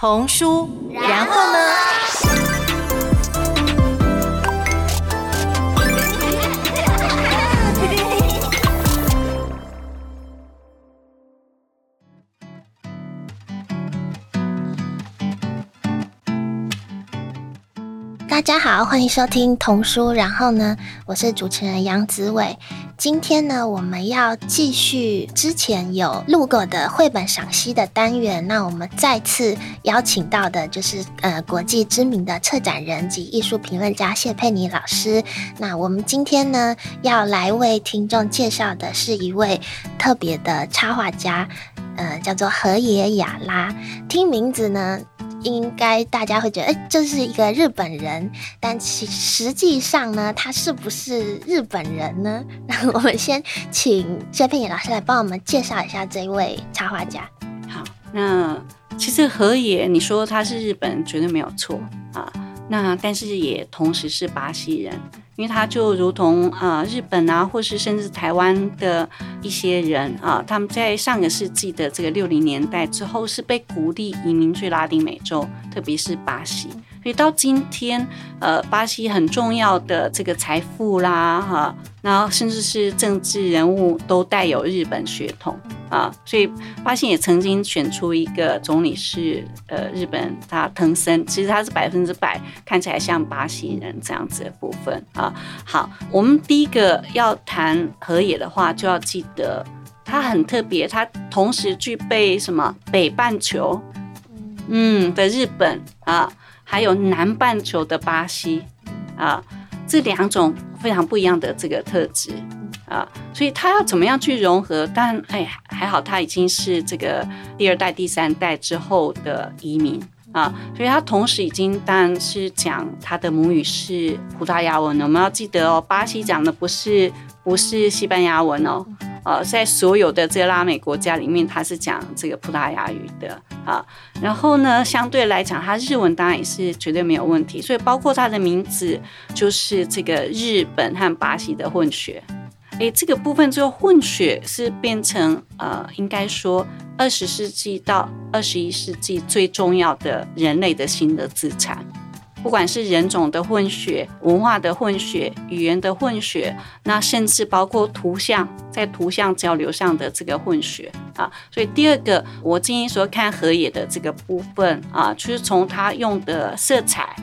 童书，然后呢？大家好，欢迎收听童书。然后呢，我是主持人杨子伟。今天呢，我们要继续之前有录过的绘本赏析的单元。那我们再次邀请到的就是呃国际知名的策展人及艺术评论家谢佩妮老师。那我们今天呢，要来为听众介绍的是一位特别的插画家，呃，叫做河野雅拉。听名字呢。应该大家会觉得，哎，这是一个日本人，但其实际上呢，他是不是日本人呢？那我们先请谢佩颖老师来帮我们介绍一下这一位插画家。好，那其实何野，你说他是日本人，绝对没有错啊。那但是也同时是巴西人。因为他就如同啊、日本啊，或是甚至台湾的一些人啊，他们在上个世纪的这个六零年代之后，是被鼓励移民去拉丁美洲，特别是巴西。所以到今天，呃，巴西很重要的这个财富啦，哈、啊，然后甚至是政治人物都带有日本血统啊。所以巴西也曾经选出一个总理是呃日本，他藤森，其实他是百分之百看起来像巴西人这样子的部分啊。好，我们第一个要谈河野的话，就要记得他很特别，他同时具备什么北半球，嗯的日本啊。还有南半球的巴西啊，这两种非常不一样的这个特质啊，所以他要怎么样去融合？但哎，还好他已经是这个第二代、第三代之后的移民啊，所以他同时已经当然是讲他的母语是葡萄牙文了。我们要记得哦，巴西讲的不是不是西班牙文哦。呃，在所有的这个拉美国家里面，他是讲这个葡萄牙语的啊。然后呢，相对来讲，他日文当然也是绝对没有问题。所以，包括他的名字就是这个日本和巴西的混血。诶，这个部分就混血是变成呃，应该说二十世纪到二十一世纪最重要的人类的新的资产。不管是人种的混血、文化的混血、语言的混血，那甚至包括图像，在图像交流上的这个混血啊。所以第二个，我建议说看河野的这个部分啊，就是从他用的色彩、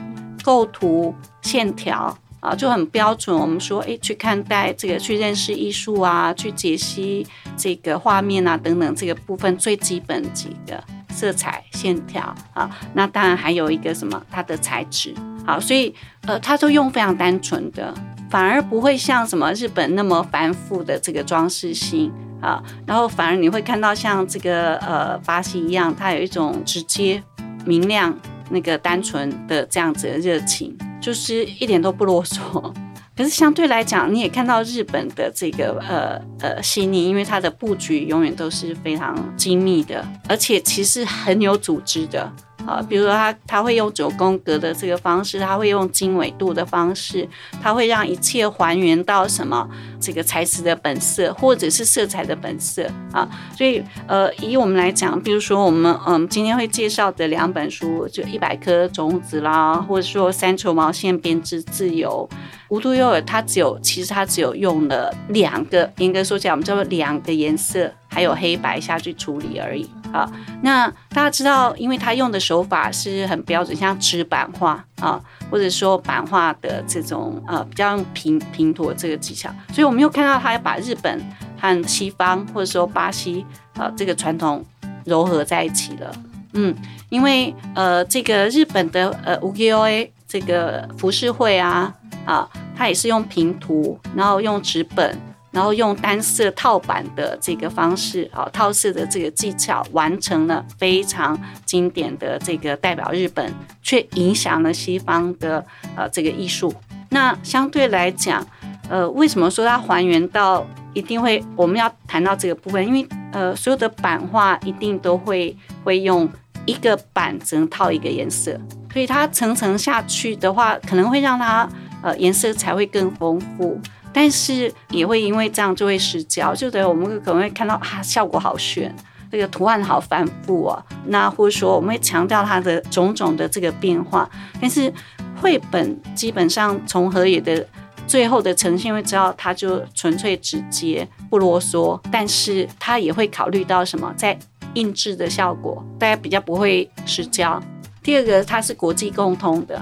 构图、线条啊，就很标准。我们说，诶，去看待这个，去认识艺术啊，去解析这个画面啊等等这个部分最基本几个。色彩、线条啊，那当然还有一个什么，它的材质好，所以呃，它都用非常单纯的，反而不会像什么日本那么繁复的这个装饰性啊，然后反而你会看到像这个呃巴西一样，它有一种直接、明亮、那个单纯的这样子的热情，就是一点都不啰嗦。可是相对来讲，你也看到日本的这个呃呃细腻，因为它的布局永远都是非常精密的，而且其实很有组织的。啊，比如说他他会用九宫格的这个方式，他会用经纬度的方式，他会让一切还原到什么这个材质的本色，或者是色彩的本色啊。所以呃，以我们来讲，比如说我们嗯今天会介绍的两本书，就一百颗种子啦，或者说三球毛线编织自由，无独有偶，它只有其实它只有用了两个，严格说起来，我们叫做两个颜色。还有黑白下去处理而已啊。那大家知道，因为他用的手法是很标准，像纸版画啊，或者说版画的这种呃比较平平涂这个技巧，所以我们又看到他把日本和西方或者说巴西啊这个传统糅合在一起了。嗯，因为呃这个日本的呃 ukiyo-e 这个浮世绘啊啊，它也是用平涂，然后用纸本。然后用单色套版的这个方式，啊，套色的这个技巧，完成了非常经典的这个代表日本，却影响了西方的呃这个艺术。那相对来讲，呃，为什么说它还原到一定会？我们要谈到这个部分，因为呃，所有的版画一定都会会用一个版只能套一个颜色，所以它层层下去的话，可能会让它呃颜色才会更丰富。但是也会因为这样就会失焦，就等于我们可能会看到啊，效果好炫，这个图案好繁复哦。那或者说我们会强调它的种种的这个变化，但是绘本基本上从何野的最后的呈现会知道，它就纯粹直接不啰嗦，但是它也会考虑到什么，在印制的效果，大家比较不会失焦。第二个，它是国际共通的。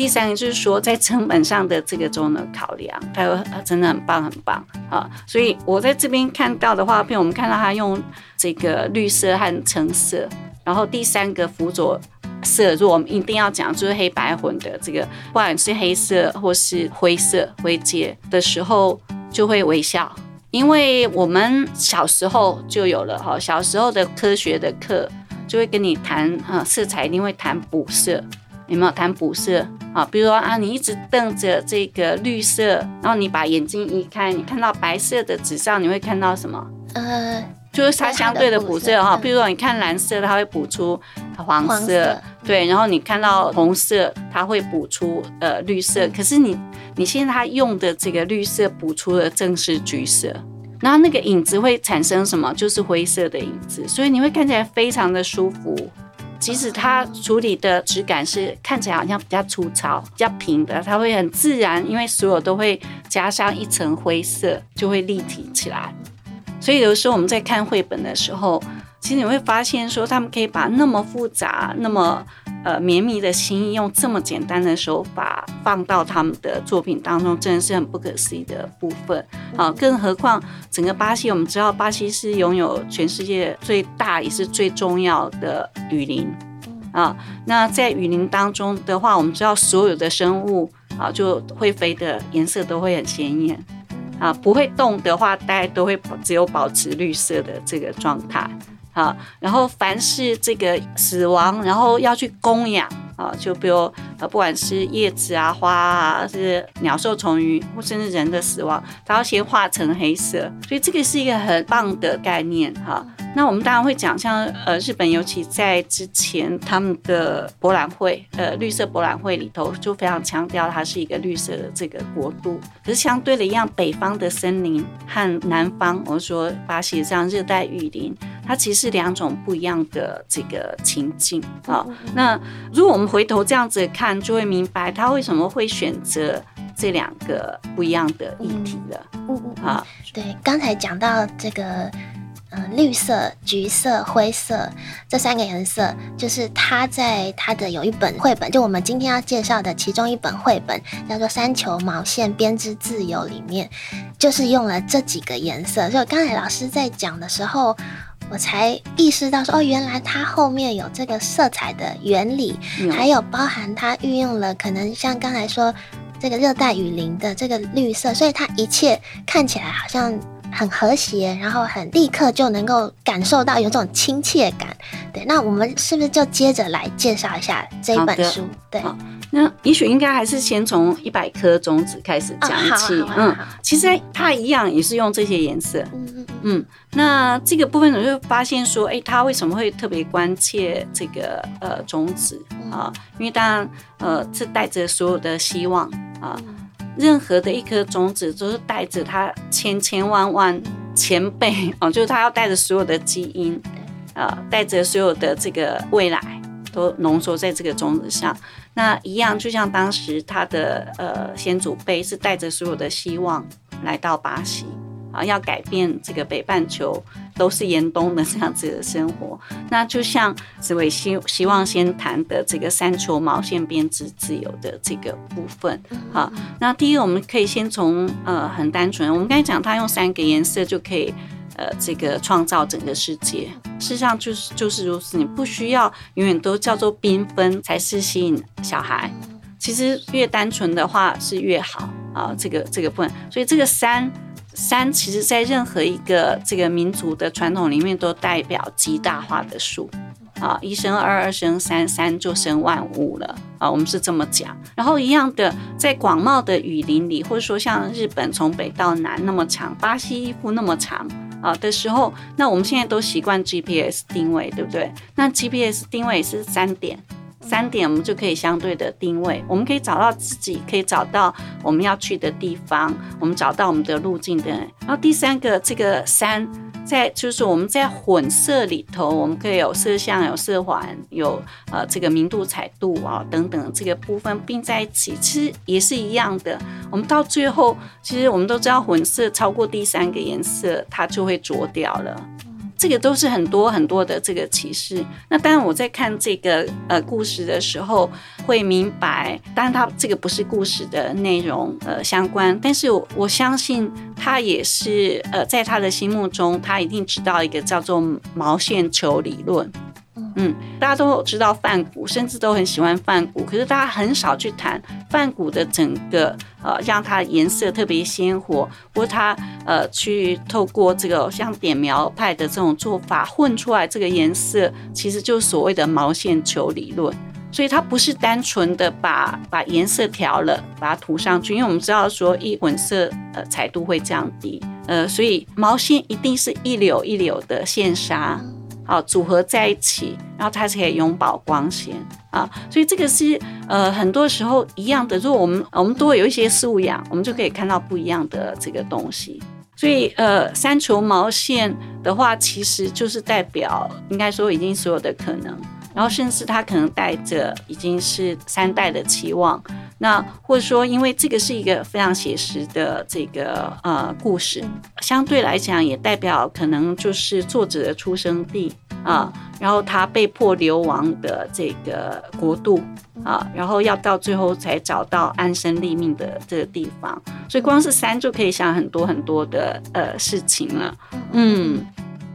第三个就是说，在成本上的这个中的考量，它有真的很棒很棒啊！所以我在这边看到的画片，我们看到他用这个绿色和橙色，然后第三个辅佐色，如果我们一定要讲，就是黑白混的这个，不管是黑色或是灰色灰阶的时候，就会微笑，因为我们小时候就有了哈，小时候的科学的课就会跟你谈啊，色彩一定会谈补色。有没有谈补色啊？比如说啊，你一直瞪着这个绿色，然后你把眼睛移开，你看到白色的纸上，你会看到什么？呃，就是它相对的补色哈。比如说你看蓝色，它会补出黄色，黄色，对，然后你看到红色，它会补出呃绿色。可是你你现在它用的这个绿色补出的正是橘色，然后那个影子会产生什么？就是灰色的影子，所以你会看起来非常的舒服。即使它处理的质感是看起来好像比较粗糙、比较平的，它会很自然，因为所有都会加上一层灰色，就会立体起来。所以有时候我们在看绘本的时候，其实你会发现说，他们可以把那么复杂、那么呃绵密的心意，用这么简单的手法放到他们的作品当中，真的是很不可思议的部分。啊，更何况整个巴西，我们知道巴西是拥有全世界最大也是最重要的雨林啊。那在雨林当中的话，我们知道所有的生物啊，就会飞的颜色都会很鲜艳啊，不会动的话，大家都会只有保持绿色的这个状态。啊，然后凡是这个死亡，然后要去供养啊，就比如呃，不管是叶子啊、花啊，是鸟兽虫鱼，或甚至人的死亡，它要先化成黑色，所以这个是一个很棒的概念哈。那我们当然会讲，像呃日本，尤其在之前他们的博览会，呃绿色博览会里头，就非常强调它是一个绿色的这个国度。可是相对的一样，北方的森林和南方，我们说巴西这样热带雨林，它其实是两种不一样的这个情境啊。那如果我们回头这样子看，就会明白他为什么会选择这两个不一样的议题了。嗯嗯啊，对，刚才讲到这个。嗯，绿色、橘色、灰色这三个颜色，就是他在他的有一本绘本，就我们今天要介绍的其中一本绘本，叫做《三球毛线编织自由》里面，就是用了这几个颜色。所以刚才老师在讲的时候，我才意识到说，哦，原来它后面有这个色彩的原理，还有包含它运用了可能像刚才说这个热带雨林的这个绿色，所以它一切看起来好像。很和谐，然后很立刻就能够感受到有种亲切感。对，那我们是不是就接着来介绍一下这一本书？对，那也许应该还是先从一百颗种子开始讲起。嗯，其实它一样也是用这些颜色。嗯嗯嗯。那这个部分我就发现说，哎，它为什么会特别关切这个呃种子啊？因为当然呃是带着所有的希望啊。任何的一颗种子都是带着它千千万万前辈哦，就是它要带着所有的基因，啊，带着所有的这个未来都浓缩在这个种子上。那一样，就像当时他的呃先祖辈是带着所有的希望来到巴西。啊，要改变这个北半球都是严冬的这样子的生活，那就像紫薇希希望先谈的这个三球毛线编织自由的这个部分。好，那第一个我们可以先从呃很单纯，我们刚才讲他用三个颜色就可以呃这个创造整个世界，事实上就是就是如此，你不需要永远都叫做缤纷才是吸引小孩，其实越单纯的话是越好啊，这个这个部分，所以这个三。三其实，在任何一个这个民族的传统里面，都代表极大化的数啊，一生二，二生三，三就生万物了啊。我们是这么讲。然后一样的，在广袤的雨林里，或者说像日本从北到南那么长，巴西衣服那么长啊的时候，那我们现在都习惯 GPS 定位，对不对？那 GPS 定位是三点。三点，我们就可以相对的定位，我们可以找到自己，可以找到我们要去的地方，我们找到我们的路径的。然后第三个，这个三在就是我们在混色里头，我们可以有色相、有色环、有呃这个明度、彩度啊等等这个部分并在一起，其实也是一样的。我们到最后，其实我们都知道混色超过第三个颜色，它就会浊掉了。这个都是很多很多的这个启示。那当然，我在看这个呃故事的时候，会明白，当然它这个不是故事的内容呃相关，但是我我相信他也是呃在他的心目中，他一定知道一个叫做毛线球理论。嗯，大家都知道梵谷，甚至都很喜欢梵谷，可是大家很少去谈梵谷的整个呃，让它颜色特别鲜活，或它呃去透过这个像点描派的这种做法混出来这个颜色，其实就是所谓的毛线球理论。所以它不是单纯的把把颜色调了，把它涂上去，因为我们知道说一混色呃彩度会降低，呃，所以毛线一定是一绺一绺的线纱。啊，组合在一起，然后它才可以永葆光鲜啊，所以这个是呃很多时候一样的。如果我们我们多有一些素养，我们就可以看到不一样的这个东西。所以呃，三球毛线的话，其实就是代表应该说已经所有的可能，然后甚至它可能带着已经是三代的期望。那或者说，因为这个是一个非常写实的这个呃故事，相对来讲也代表可能就是作者的出生地啊，然后他被迫流亡的这个国度啊，然后要到最后才找到安身立命的这个地方，所以光是山就可以想很多很多的呃事情了，嗯。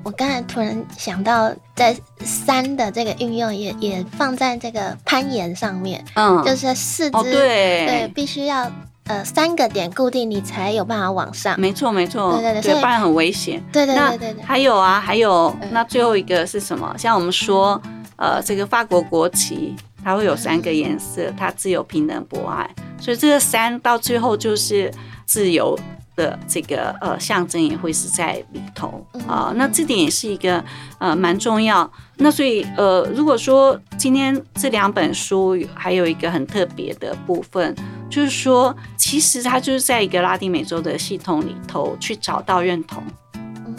我刚才突然想到，在三的这个运用也也放在这个攀岩上面，嗯，就是四肢、哦、对，对必须要呃三个点固定，你才有办法往上。没错没错，对对对，所以不然很危险。对对对对对，还有啊，还有那最后一个是什么？像我们说，呃，这个法国国旗它会有三个颜色，它自由、平等、博爱，所以这个三到最后就是自由。的这个呃象征也会是在里头啊、呃，那这点也是一个呃蛮重要。那所以呃，如果说今天这两本书还有一个很特别的部分，就是说其实他就是在一个拉丁美洲的系统里头去找到认同。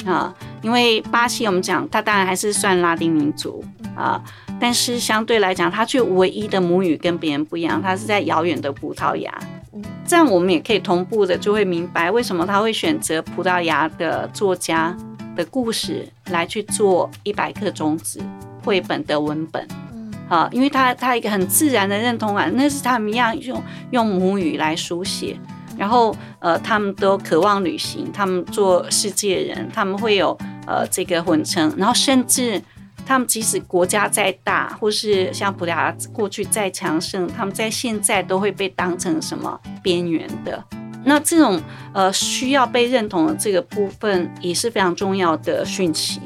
啊、呃，因为巴西我们讲它当然还是算拉丁民族啊、呃，但是相对来讲，它却唯一的母语跟别人不一样，它是在遥远的葡萄牙。这样我们也可以同步的就会明白为什么他会选择葡萄牙的作家的故事来去做一百克种子绘本的文本，嗯，啊，因为他他一个很自然的认同感，那是他们一样用用母语来书写，然后呃，他们都渴望旅行，他们做世界人，他们会有呃这个混成，然后甚至。他们即使国家再大，或是像葡萄牙过去再强盛，他们在现在都会被当成什么边缘的？那这种呃需要被认同的这个部分也是非常重要的讯息。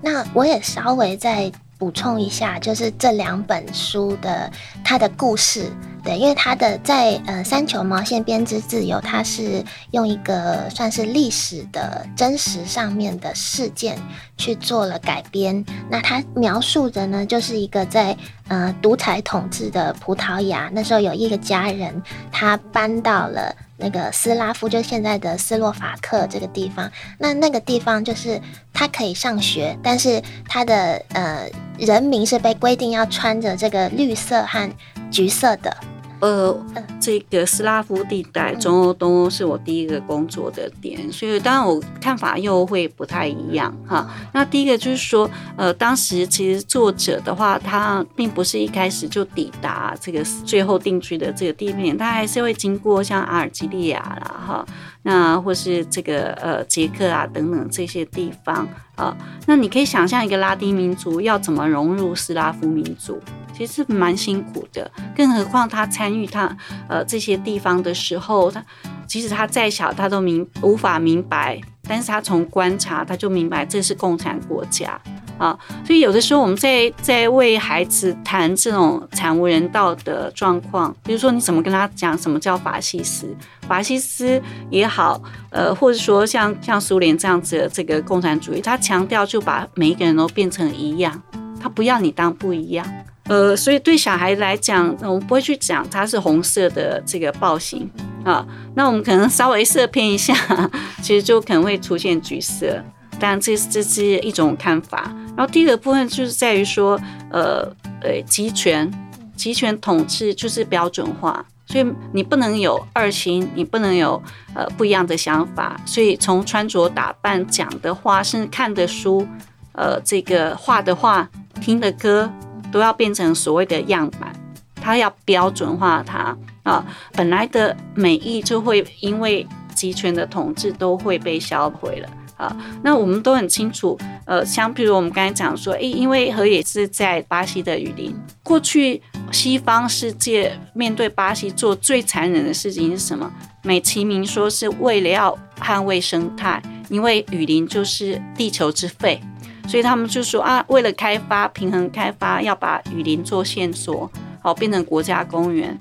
那我也稍微再补充一下，就是这两本书的它的故事。对，因为它的在呃三球毛线编织自由，它是用一个算是历史的真实上面的事件去做了改编。那它描述的呢，就是一个在呃独裁统治的葡萄牙，那时候有一个家人，他搬到了那个斯拉夫，就现在的斯洛伐克这个地方。那那个地方就是他可以上学，但是他的呃人民是被规定要穿着这个绿色和橘色的。呃，这个斯拉夫地带，中欧、东欧是我第一个工作的点，所以当然我看法又会不太一样哈。那第一个就是说，呃，当时其实作者的话，他并不是一开始就抵达这个最后定居的这个地面，他还是会经过像阿尔及利亚啦哈，那或是这个呃捷克啊等等这些地方啊。那你可以想象一个拉丁民族要怎么融入斯拉夫民族？其实是蛮辛苦的，更何况他参与他呃这些地方的时候，他即使他再小，他都明无法明白，但是他从观察他就明白这是共产国家啊，所以有的时候我们在在为孩子谈这种惨无人道的状况，比如说你怎么跟他讲什么叫法西斯，法西斯也好，呃，或者说像像苏联这样子的这个共产主义，他强调就把每一个人都变成一样，他不要你当不一样。呃，所以对小孩来讲，我们不会去讲它是红色的这个暴行啊。那我们可能稍微色偏一下，其实就可能会出现橘色当然这这是一种看法。然后第二个部分就是在于说，呃呃，集权，集权统治就是标准化，所以你不能有二心，你不能有呃不一样的想法。所以从穿着打扮、讲的话，甚至看的书，呃，这个画的画、听的歌，都要变成所谓的样板，它要标准化它啊。本来的美意就会因为集权的统治都会被销毁了。啊，那我们都很清楚，呃，像譬如我们刚才讲说，诶，因为河野是在巴西的雨林，过去西方世界面对巴西做最残忍的事情是什么？美其名说是为了要捍卫生态，因为雨林就是地球之肺，所以他们就说啊，为了开发平衡开发，要把雨林做线索，好变成国家公园。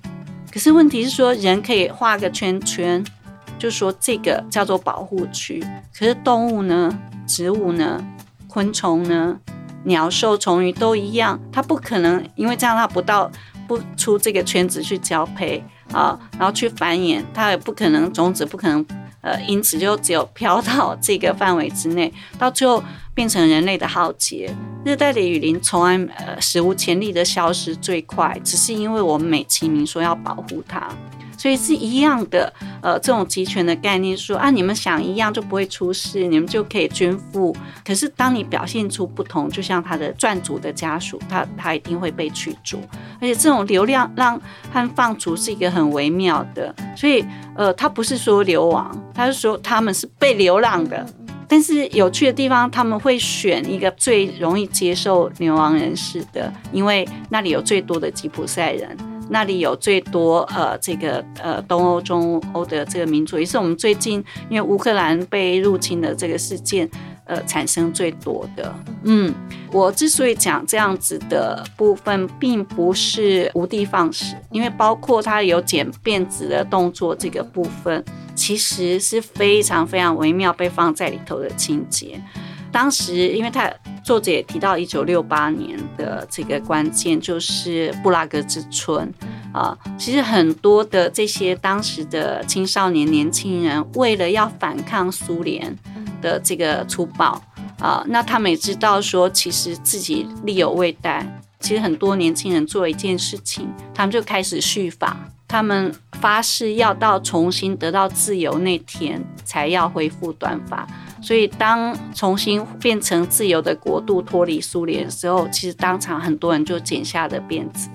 可是问题是说，人可以画个圈圈。就说这个叫做保护区，可是动物呢、植物呢、昆虫呢、鸟兽虫鱼都一样，它不可能因为这样它不到不出这个圈子去交配啊，然后去繁衍，它也不可能种子不可能呃，因此就只有飘到这个范围之内，到最后变成人类的浩劫。热带的雨林从来呃史无前例的消失最快，只是因为我们美其名说要保护它。所以是一样的，呃，这种集权的概念说啊，你们想一样就不会出事，你们就可以均富。可是当你表现出不同，就像他的赚足的家属，他他一定会被驱逐。而且这种流量让和放逐是一个很微妙的，所以呃，他不是说流亡，他是说他们是被流浪的。但是有趣的地方，他们会选一个最容易接受流亡人士的，因为那里有最多的吉普赛人。那里有最多呃，这个呃东欧、中欧的这个民族，也是我们最近因为乌克兰被入侵的这个事件，呃，产生最多的。嗯，我之所以讲这样子的部分，并不是无的放矢，因为包括它有剪辫子的动作这个部分，其实是非常非常微妙被放在里头的情节。当时，因为他作者也提到一九六八年的这个关键，就是布拉格之春啊。其实很多的这些当时的青少年年轻人，为了要反抗苏联的这个粗暴啊，那他们也知道说，其实自己力有未逮。其实很多年轻人做一件事情，他们就开始蓄法，他们发誓要到重新得到自由那天，才要恢复短发。所以，当重新变成自由的国度，脱离苏联的时候，其实当场很多人就剪下了辫子。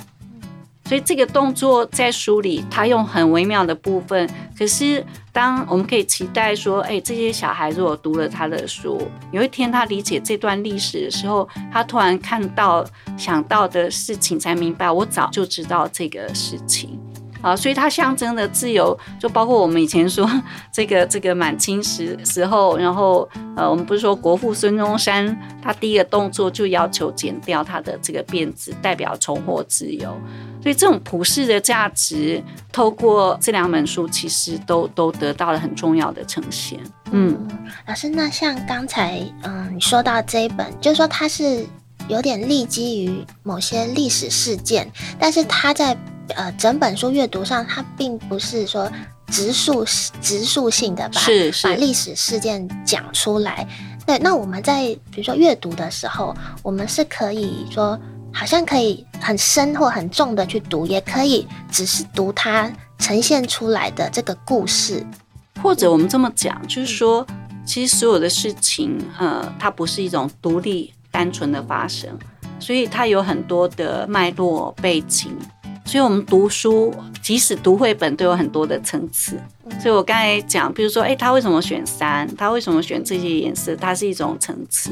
所以，这个动作在书里，他用很微妙的部分。可是，当我们可以期待说，哎，这些小孩如果读了他的书，有一天他理解这段历史的时候，他突然看到、想到的事情，才明白，我早就知道这个事情。啊，所以它象征的自由，就包括我们以前说 这个这个满清时时候，然后呃，我们不是说国父孙中山他第一个动作就要求剪掉他的这个辫子，代表重获自由。所以这种普世的价值，透过这两本书，其实都都得到了很重要的呈现。嗯，老师，那像刚才嗯你说到这一本，就是说它是有点立基于某些历史事件，但是它在。呃，整本书阅读上，它并不是说直述直述性的把是是把历史事件讲出来。对，那我们在比如说阅读的时候，我们是可以说好像可以很深或很重的去读，也可以只是读它呈现出来的这个故事。或者我们这么讲，就是说，其实所有的事情，呃，它不是一种独立单纯的发生，所以它有很多的脉络背景。所以，我们读书，即使读绘本，都有很多的层次。所以我刚才讲，比如说，诶，他为什么选三？他为什么选这些颜色？它是一种层次。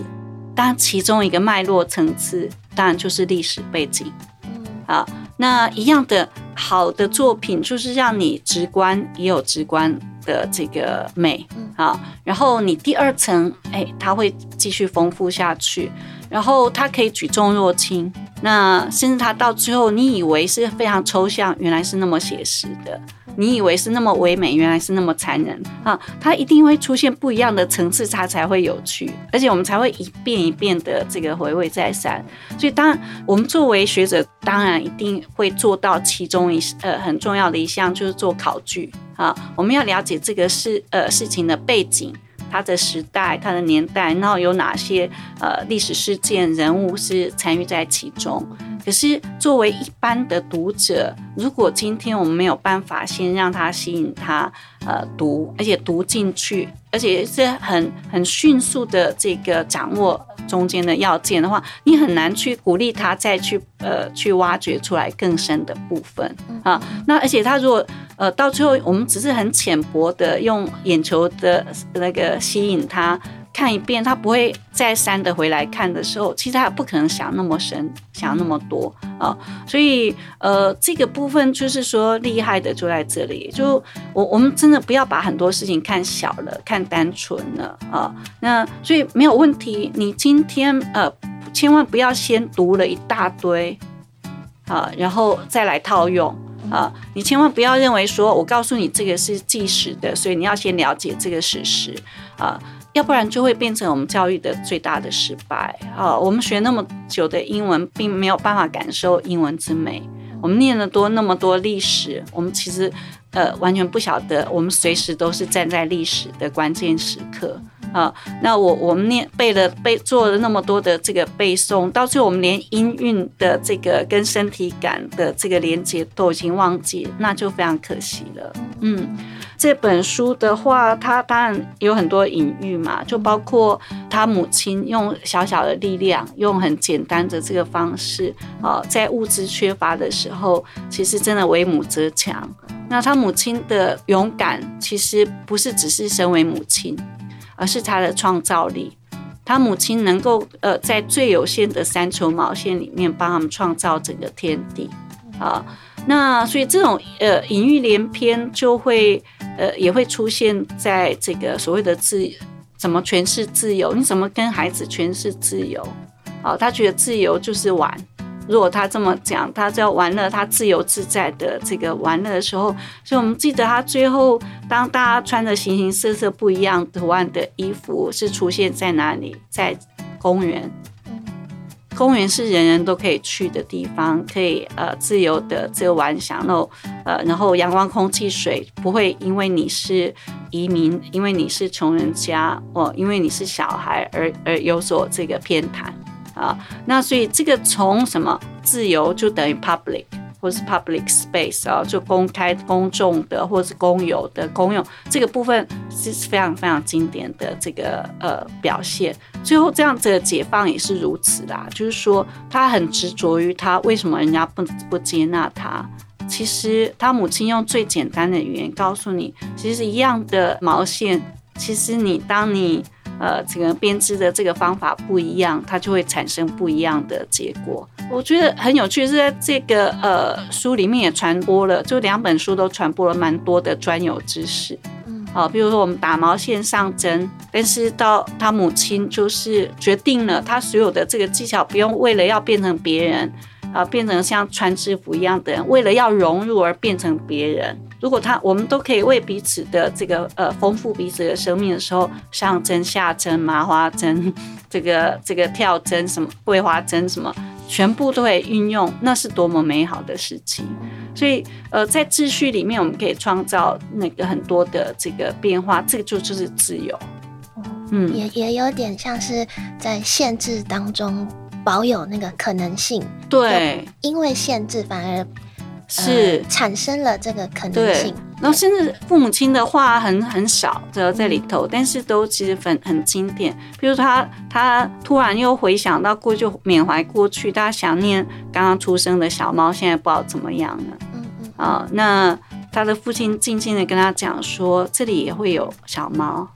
当然，其中一个脉络层次，当然就是历史背景。啊，那一样的好的作品，就是让你直观也有直观的这个美啊。然后你第二层，诶，它会继续丰富下去。然后他可以举重若轻。那甚至他到最后，你以为是非常抽象，原来是那么写实的；你以为是那么唯美，原来是那么残忍啊！它一定会出现不一样的层次，它才会有趣，而且我们才会一遍一遍的这个回味再三。所以，当我们作为学者，当然一定会做到其中一呃很重要的一项，就是做考据啊。我们要了解这个事呃事情的背景。他的时代、他的年代，然后有哪些呃历史事件、人物是参与在其中。可是作为一般的读者，如果今天我们没有办法先让他吸引他呃读，而且读进去，而且是很很迅速的这个掌握中间的要件的话，你很难去鼓励他再去呃去挖掘出来更深的部分啊。那而且他如果呃到最后我们只是很浅薄的用眼球的那个吸引他。看一遍，他不会再三的回来看的时候，其实他也不可能想那么深，想那么多啊。所以，呃，这个部分就是说厉害的就在这里，就我我们真的不要把很多事情看小了，看单纯了啊。那所以没有问题，你今天呃，千万不要先读了一大堆啊，然后再来套用啊。你千万不要认为说我告诉你这个是纪实的，所以你要先了解这个事实啊。要不然就会变成我们教育的最大的失败啊！我们学那么久的英文，并没有办法感受英文之美。我们念了多那么多历史，我们其实呃完全不晓得，我们随时都是站在历史的关键时刻啊！那我我们念背了背做了那么多的这个背诵，到最后我们连音韵的这个跟身体感的这个连接都已经忘记，那就非常可惜了。嗯。这本书的话，它当然有很多隐喻嘛，就包括他母亲用小小的力量，用很简单的这个方式，啊，在物质缺乏的时候，其实真的为母则强。那他母亲的勇敢，其实不是只是身为母亲，而是他的创造力。他母亲能够呃，在最有限的三球毛线里面，帮他们创造整个天地，啊，那所以这种呃隐喻连篇就会。呃，也会出现在这个所谓的自怎么诠释自由？你怎么跟孩子诠释自由？好，他觉得自由就是玩。如果他这么讲，他在玩乐，他自由自在的这个玩乐的时候，所以我们记得他最后，当大家穿着形形色色不一样图案的衣服，是出现在哪里？在公园。公园是人人都可以去的地方，可以呃自由的这个玩享受，呃，然后阳光、空气、水不会因为你是移民，因为你是穷人家哦，因为你是小孩而而有所这个偏袒啊。那所以这个从什么自由就等于 public。或是 public space 啊，就公开、公众的，或是公有的公用，这个部分是非常非常经典的这个呃表现。最后这样子的解放也是如此啦，就是说他很执着于他为什么人家不不接纳他。其实他母亲用最简单的语言告诉你，其实一样的毛线，其实你当你。呃，这个编织的这个方法不一样，它就会产生不一样的结果。我觉得很有趣，是在这个呃书里面也传播了，就两本书都传播了蛮多的专有知识。嗯，好，比如说我们打毛线上针，但是到他母亲就是决定了，他所有的这个技巧不用为了要变成别人，啊、呃，变成像穿制服一样的人，为了要融入而变成别人。如果他我们都可以为彼此的这个呃丰富彼此的生命的时候，上针下针麻花针，这个这个跳针什么桂花针什么，全部都会运用，那是多么美好的事情。所以呃在秩序里面，我们可以创造那个很多的这个变化，这个就就是自由。嗯，也也有点像是在限制当中保有那个可能性。对，因为限制反而。是、呃、产生了这个可能性，然后甚至父母亲的话很很少的在里头，但是都其实很很经典。比如他他突然又回想到过去，就缅怀过去，他想念刚刚出生的小猫，现在不知道怎么样了。嗯嗯啊、呃，那他的父亲静静的跟他讲说，这里也会有小猫。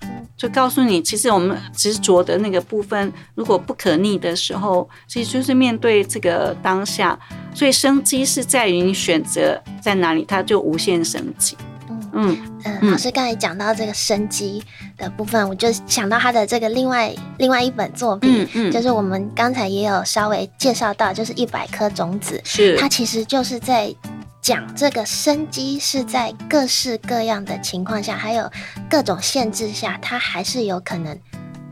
就告诉你，其实我们执着的那个部分，如果不可逆的时候，其实就是面对这个当下。所以生机是在于你选择在哪里，它就无限生机。嗯嗯嗯。老师刚才讲到这个生机的部分，我就想到他的这个另外另外一本作品，嗯嗯，就是我们刚才也有稍微介绍到，就是一百颗种子，是它其实就是在。讲这个生机是在各式各样的情况下，还有各种限制下，它还是有可能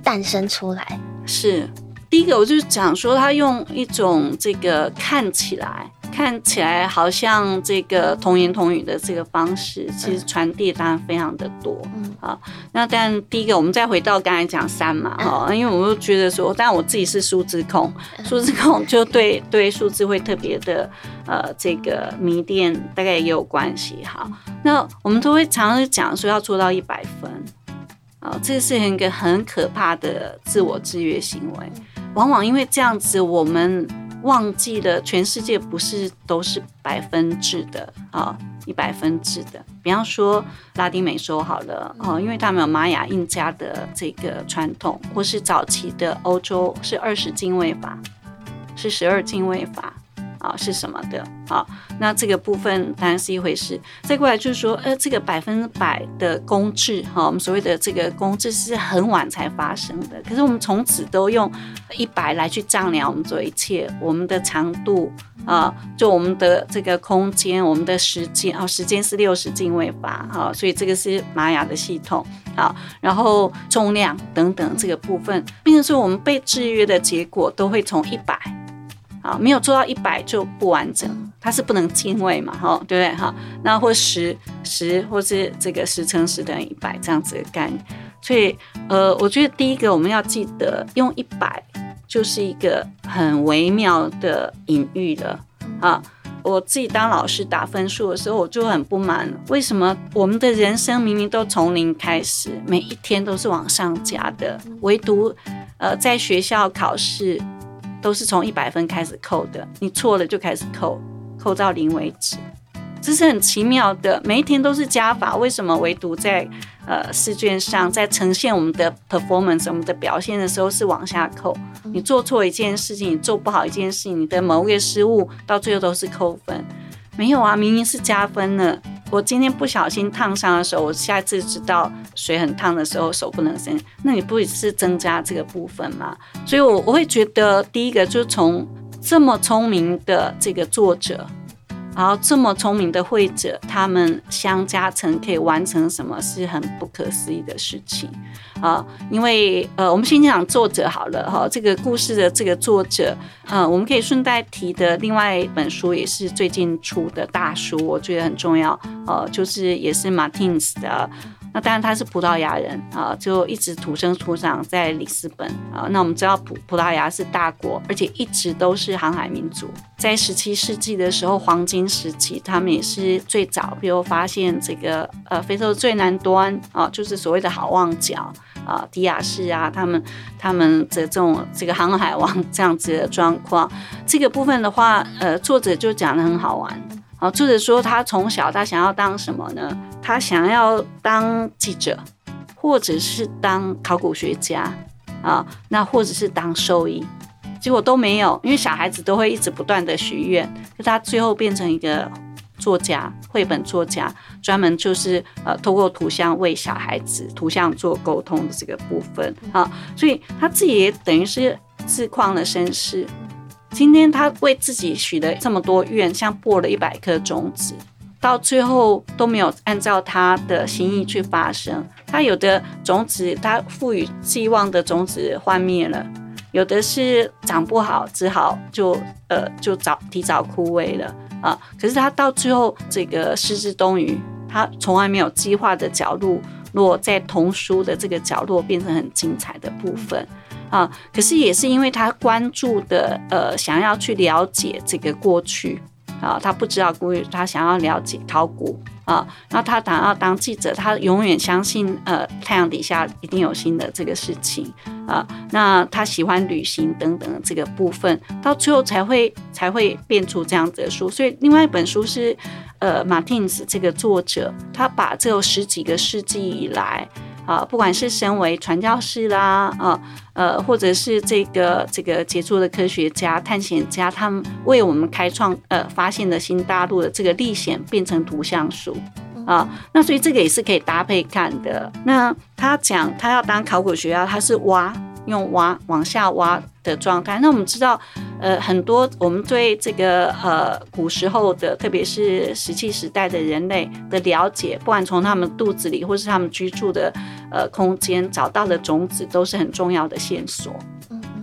诞生出来。是第一个，我就是讲说，他用一种这个看起来看起来好像这个童言童语的这个方式，其实传递当然非常的多。嗯，好，那但第一个，我们再回到刚才讲三嘛，哈，因为我就觉得说，但我自己是数字控，数字控就对对数字会特别的呃这个迷恋，大概也有关系。哈，那我们都会常常讲说要做到一百分，啊，这是一个很可怕的自我制约行为，往往因为这样子我们。忘记了，全世界不是都是百分制的啊，一百分制的。比方说拉丁美洲好了哦，因为他们有玛雅、印加的这个传统，或是早期的欧洲是二十进位法，是十二进位法。啊，是什么的？好，那这个部分当然是一回事。再过来就是说，呃，这个百分百的公制，哈，我们所谓的这个公制是很晚才发生的。可是我们从此都用一百来去丈量我们做一切，我们的长度啊，就我们的这个空间，我们的时间啊，时间是六十进位法，哈，所以这个是玛雅的系统啊。然后重量等等这个部分，并且说我们被制约的结果都会从一百。啊，没有做到一百就不完整，它是不能进位嘛，哈，对不对？哈，那或十十，或是这个十乘十等于一百这样子的概念。所以，呃，我觉得第一个我们要记得，用一百就是一个很微妙的隐喻了啊。我自己当老师打分数的时候，我就很不满，为什么我们的人生明明都从零开始，每一天都是往上加的，唯独呃在学校考试。都是从一百分开始扣的，你错了就开始扣，扣到零为止，这是很奇妙的。每一天都是加法，为什么唯独在呃试卷上，在呈现我们的 performance 我们的表现的时候是往下扣？你做错一件事情，你做不好一件事情，你的某一个失误到最后都是扣分，没有啊，明明是加分呢。我今天不小心烫伤的时候，我下次知道水很烫的时候手不能伸，那你不也是增加这个部分吗？所以，我我会觉得第一个就是从这么聪明的这个作者。然后这么聪明的绘者，他们相加成可以完成什么是很不可思议的事情啊！因为呃，我们先讲作者好了哈，这个故事的这个作者，嗯、我们可以顺带提的另外一本书也是最近出的大书，我觉得很重要，呃，就是也是 Martins 的。那当然他是葡萄牙人啊，就一直土生土长在里斯本啊。那我们知道葡葡萄牙是大国，而且一直都是航海民族。在十七世纪的时候，黄金时期，他们也是最早，比如发现这个呃非洲最南端啊，就是所谓的好望角啊，迪亚士啊，他们他们的这种这个航海王这样子的状况。这个部分的话，呃，作者就讲得很好玩。啊，作者说他从小他想要当什么呢？他想要当记者，或者是当考古学家啊，那或者是当兽医，结果都没有，因为小孩子都会一直不断的许愿，就他最后变成一个作家，绘本作家，专门就是呃透过图像为小孩子图像做沟通的这个部分啊，所以他自己也等于是自况了身世。今天他为自己许了这么多愿，像播了一百颗种子，到最后都没有按照他的心意去发生。他有的种子，他赋予希望的种子幻灭了；有的是长不好，只好就呃就早提早枯萎了啊。可是他到最后这个失之东隅，他从来没有计划的角落，落在童书的这个角落，变成很精彩的部分。啊，可是也是因为他关注的，呃，想要去了解这个过去，啊，他不知道过去，他想要了解考古，啊，那他想要当记者，他永远相信，呃，太阳底下一定有新的这个事情，啊，那他喜欢旅行等等这个部分，到最后才会才会变出这样子的书。所以另外一本书是，呃，马丁斯这个作者，他把这十几个世纪以来。啊，不管是身为传教士啦，啊，呃，或者是这个这个杰出的科学家、探险家，他们为我们开创呃发现的新大陆的这个历险，变成图像书啊，那所以这个也是可以搭配看的。那他讲他要当考古学家，他是挖。用挖往下挖的状态，那我们知道，呃，很多我们对这个呃古时候的，特别是石器时代的人类的了解，不管从他们肚子里或是他们居住的呃空间找到的种子，都是很重要的线索。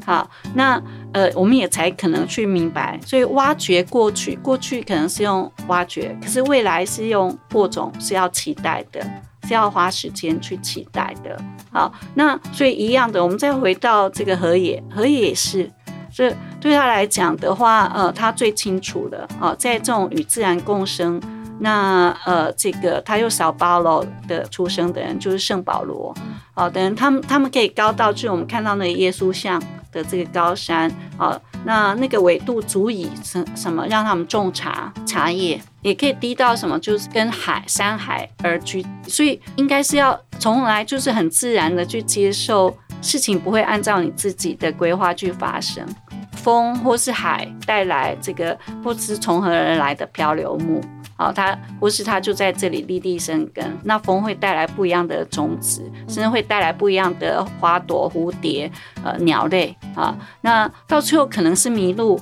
好，那呃，我们也才可能去明白。所以挖掘过去，过去可能是用挖掘，可是未来是用播种，是要期待的，是要花时间去期待的。好，那所以一样的，我们再回到这个河野，河野也是，所以对他来讲的话，呃，他最清楚的啊，在这种与自然共生。那呃，这个他又少巴罗的出生的人，就是圣保罗，好的人，他们他们可以高到，就是我们看到那耶稣像的这个高山，啊，那那个纬度足以什什么让他们种茶茶叶，也可以低到什么，就是跟海山海而居，所以应该是要从来就是很自然的去接受事情，不会按照你自己的规划去发生，风或是海带来这个不知从何而来的漂流木。好，它或是它就在这里立地生根。那风会带来不一样的种子，甚至会带来不一样的花朵、蝴蝶、呃鸟类啊。那到最后可能是迷路，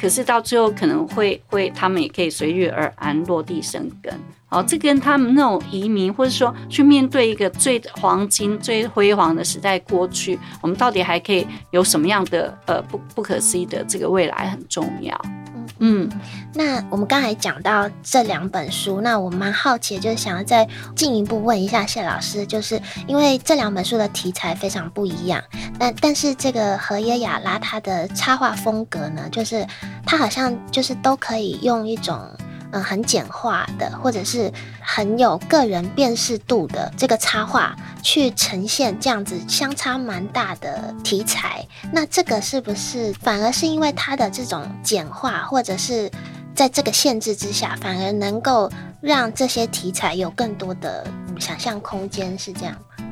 可是到最后可能会会，他们也可以随遇而安，落地生根。好，这跟他们那种移民，或者说去面对一个最黄金、最辉煌的时代过去，我们到底还可以有什么样的呃不不可思议的这个未来很重要。嗯，那我们刚才讲到这两本书，那我蛮好奇，就是想要再进一步问一下谢老师，就是因为这两本书的题材非常不一样，那但是这个河野雅拉他的插画风格呢，就是他好像就是都可以用一种。嗯，很简化的，或者是很有个人辨识度的这个插画，去呈现这样子相差蛮大的题材。那这个是不是反而是因为它的这种简化，或者是在这个限制之下，反而能够让这些题材有更多的想象空间？是这样吗？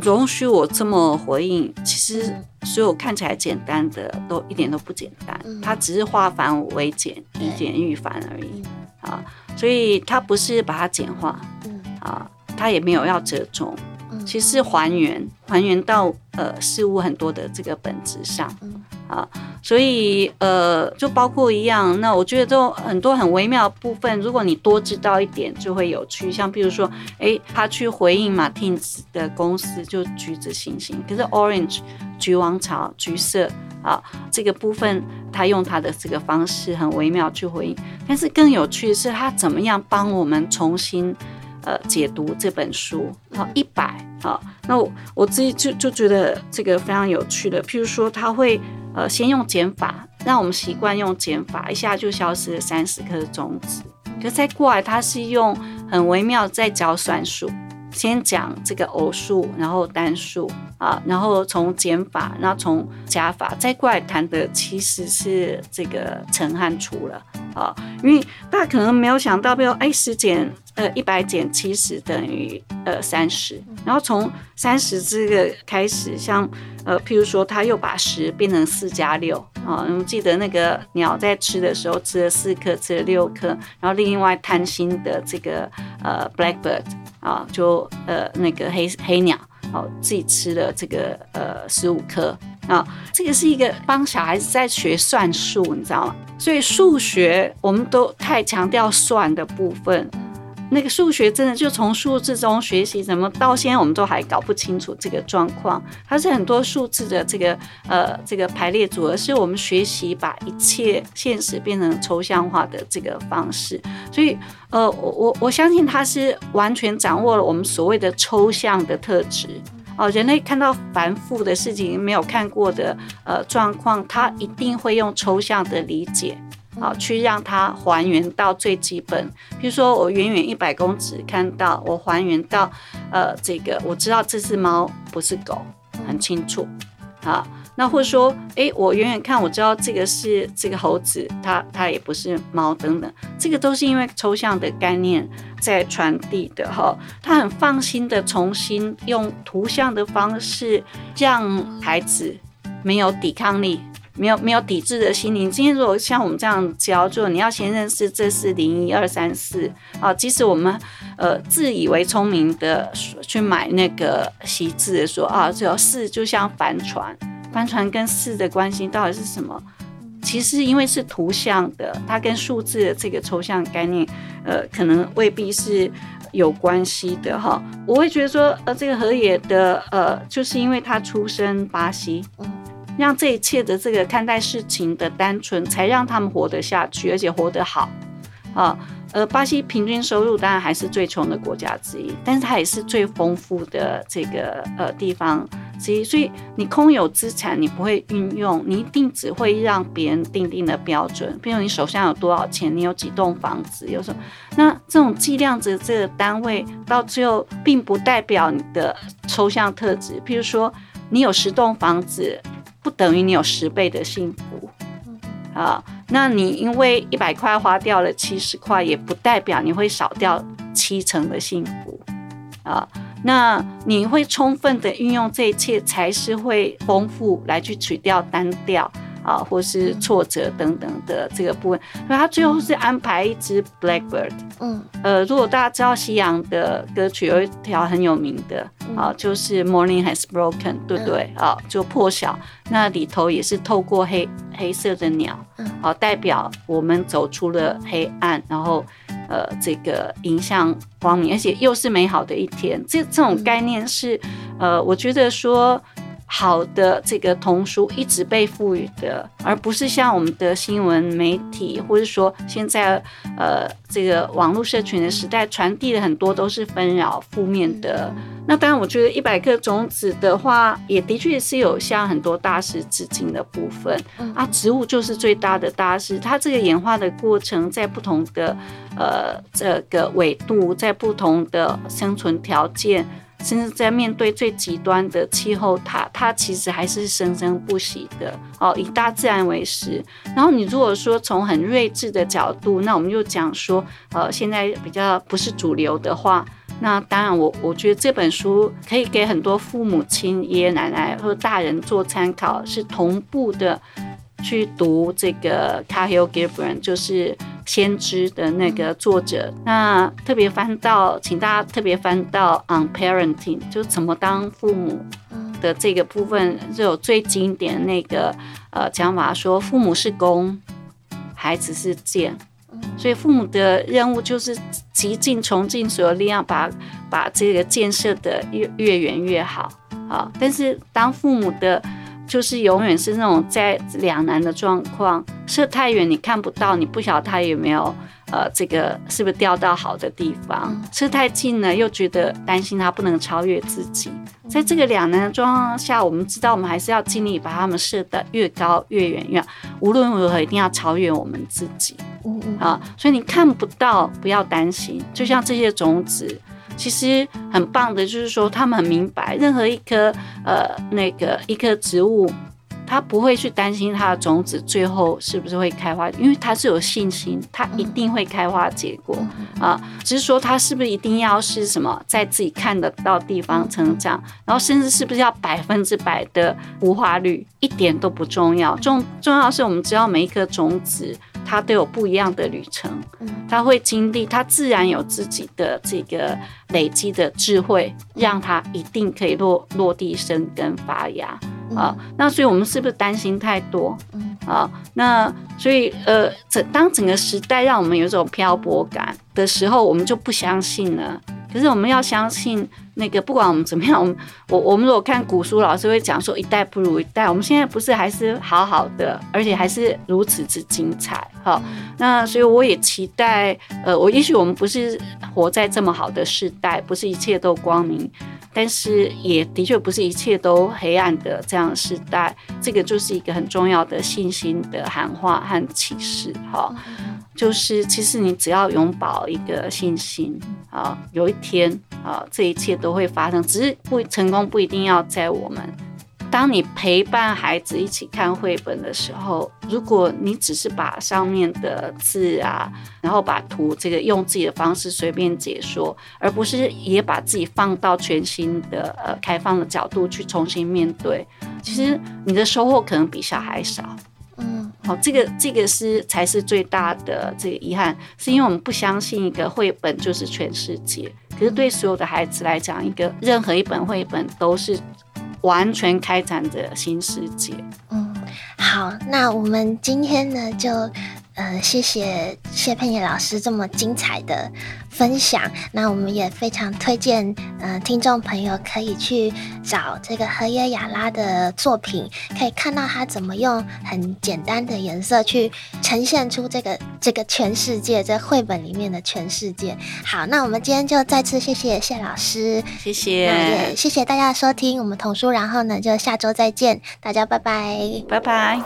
容许我这么回应，其实所有看起来简单的都一点都不简单，它只是化繁为简，以简驭繁而已。啊，所以它不是把它简化，嗯，啊，它也没有要折中，嗯，其实是还原，还原到呃事物很多的这个本质上，嗯，啊，所以呃，就包括一样，那我觉得都很多很微妙的部分，如果你多知道一点，就会有趣。像比如说，哎，他去回应马丁斯的公司，就橘子星星，可是 orange 橘王朝橘色。啊，这个部分他用他的这个方式很微妙去回应，但是更有趣的是他怎么样帮我们重新呃解读这本书。好，一百好，那我自己就就觉得这个非常有趣的，譬如说他会呃先用减法，让我们习惯用减法，一下就消失了三十颗种子，可再过来它是用很微妙在教算术。先讲这个偶数，然后单数啊，然后从减法，然后从加法，再过来谈的其实是这个乘和除了啊，因为大家可能没有想到，比如哎十减呃一百减七十等于呃三十，然后从三十这个开始，像呃譬如说他又把十变成四加六啊，你们记得那个鸟在吃的时候吃了四颗，吃了六颗，然后另外贪心的这个呃 blackbird。啊，就呃那个黑黑鸟，哦自己吃了这个呃十五颗啊，这个是一个帮小孩子在学算术，你知道吗？所以数学我们都太强调算的部分。那个数学真的就从数字中学习，怎么到现在我们都还搞不清楚这个状况？它是很多数字的这个呃这个排列组合，是我们学习把一切现实变成抽象化的这个方式。所以呃我我我相信它是完全掌握了我们所谓的抽象的特质哦、人类看到繁复的事情，没有看过的呃状况，它一定会用抽象的理解。好，去让它还原到最基本。比如说，我远远一百公尺看到，我还原到，呃，这个我知道这是猫，不是狗，很清楚。好，那或者说，诶，我远远看，我知道这个是这个猴子，它它也不是猫等等。这个都是因为抽象的概念在传递的哈。他很放心的重新用图像的方式，让孩子没有抵抗力。没有没有抵制的心灵。今天如果像我们这样教，就你要先认识这是零一二三四啊。即使我们呃自以为聪明的去买那个习字，说啊，只有四就像帆船，帆船跟四的关系到底是什么？其实因为是图像的，它跟数字的这个抽象概念，呃，可能未必是有关系的哈。我会觉得说，呃，这个河野的呃，就是因为他出身巴西。让这一切的这个看待事情的单纯，才让他们活得下去，而且活得好啊。呃，巴西平均收入当然还是最穷的国家之一，但是它也是最丰富的这个呃地方之一。所以你空有资产，你不会运用，你一定只会让别人定定的标准。比如你手上有多少钱，你有几栋房子，有什么？那这种计量的这个单位，到最后并不代表你的抽象特质。譬如说，你有十栋房子，不等于你有十倍的幸福啊。那你因为一百块花掉了七十块，也不代表你会少掉七成的幸福啊。那你会充分的运用这一切，才是会丰富来去取掉单调啊，或是挫折等等的这个部分。所以他最后是安排一只 Blackbird。嗯，呃，如果大家知道西洋的歌曲，有一条很有名的啊，就是 Morning Has Broken，对不对？啊，就破晓。那里头也是透过黑黑色的鸟，好代表我们走出了黑暗，然后呃这个迎向光明，而且又是美好的一天。这这种概念是呃，我觉得说。好的，这个童书一直被赋予的，而不是像我们的新闻媒体，或者说现在呃这个网络社群的时代，传递的很多都是纷扰、负面的。那当然，我觉得一百颗种子的话，也的确是有向很多大师致敬的部分啊。植物就是最大的大师，它这个演化的过程，在不同的呃这个纬度，在不同的生存条件。甚至在面对最极端的气候，它它其实还是生生不息的哦。以大自然为食，然后你如果说从很睿智的角度，那我们就讲说，呃，现在比较不是主流的话，那当然我我觉得这本书可以给很多父母亲、爷爷奶奶或大人做参考，是同步的去读这个 Kahlil Gibran，就是。先知的那个作者，那特别翻到，请大家特别翻到 On Parenting，就怎么当父母的这个部分，就有最经典的那个呃讲法，说父母是弓，孩子是箭，所以父母的任务就是极尽穷尽所有力量，把把这个建设得越越远越好啊。但是当父母的就是永远是那种在两难的状况，射太远你看不到，你不晓得他有没有呃这个是不是掉到好的地方；射太近呢，又觉得担心他不能超越自己。在这个两难的状况下，我们知道我们还是要尽力把他们射得越高越远越好，无论如何一定要超越我们自己。啊，所以你看不到不要担心，就像这些种子。其实很棒的，就是说他们很明白，任何一颗呃那个一颗植物，它不会去担心它的种子最后是不是会开花，因为它是有信心，它一定会开花结果啊。只是说它是不是一定要是什么在自己看得到地方成长，然后甚至是不是要百分之百的无花率，一点都不重要。重重要是我们知道每一颗种子。他都有不一样的旅程，他会经历，他自然有自己的这个累积的智慧，让他一定可以落落地生根发芽啊。那所以我们是不是担心太多啊？那所以呃，整当整个时代让我们有一种漂泊感的时候，我们就不相信了。可是我们要相信，那个不管我们怎么样，我们 我我们如果看古书，老师会讲说一代不如一代。我们现在不是还是好好的，而且还是如此之精彩。哈，那所以我也期待，呃，我也许我们不是活在这么好的时代，不是一切都光明，但是也的确不是一切都黑暗的这样的时代。这个就是一个很重要的信心的喊话和启示。哈。就是，其实你只要拥抱一个信心啊，有一天啊，这一切都会发生。只是不成功不一定要在我们。当你陪伴孩子一起看绘本的时候，如果你只是把上面的字啊，然后把图这个用自己的方式随便解说，而不是也把自己放到全新的呃开放的角度去重新面对，其实你的收获可能比小孩少。好，这个这个是才是最大的这个遗憾，是因为我们不相信一个绘本就是全世界。可是对所有的孩子来讲，一个任何一本绘本都是完全开展的新世界。嗯，好，那我们今天呢就。呃，谢谢谢佩霓老师这么精彩的分享。那我们也非常推荐，呃，听众朋友可以去找这个河野雅拉的作品，可以看到他怎么用很简单的颜色去呈现出这个这个全世界，这绘本里面的全世界。好，那我们今天就再次谢谢谢老师，谢谢，也谢谢大家的收听，我们童书，然后呢，就下周再见，大家拜拜，拜拜。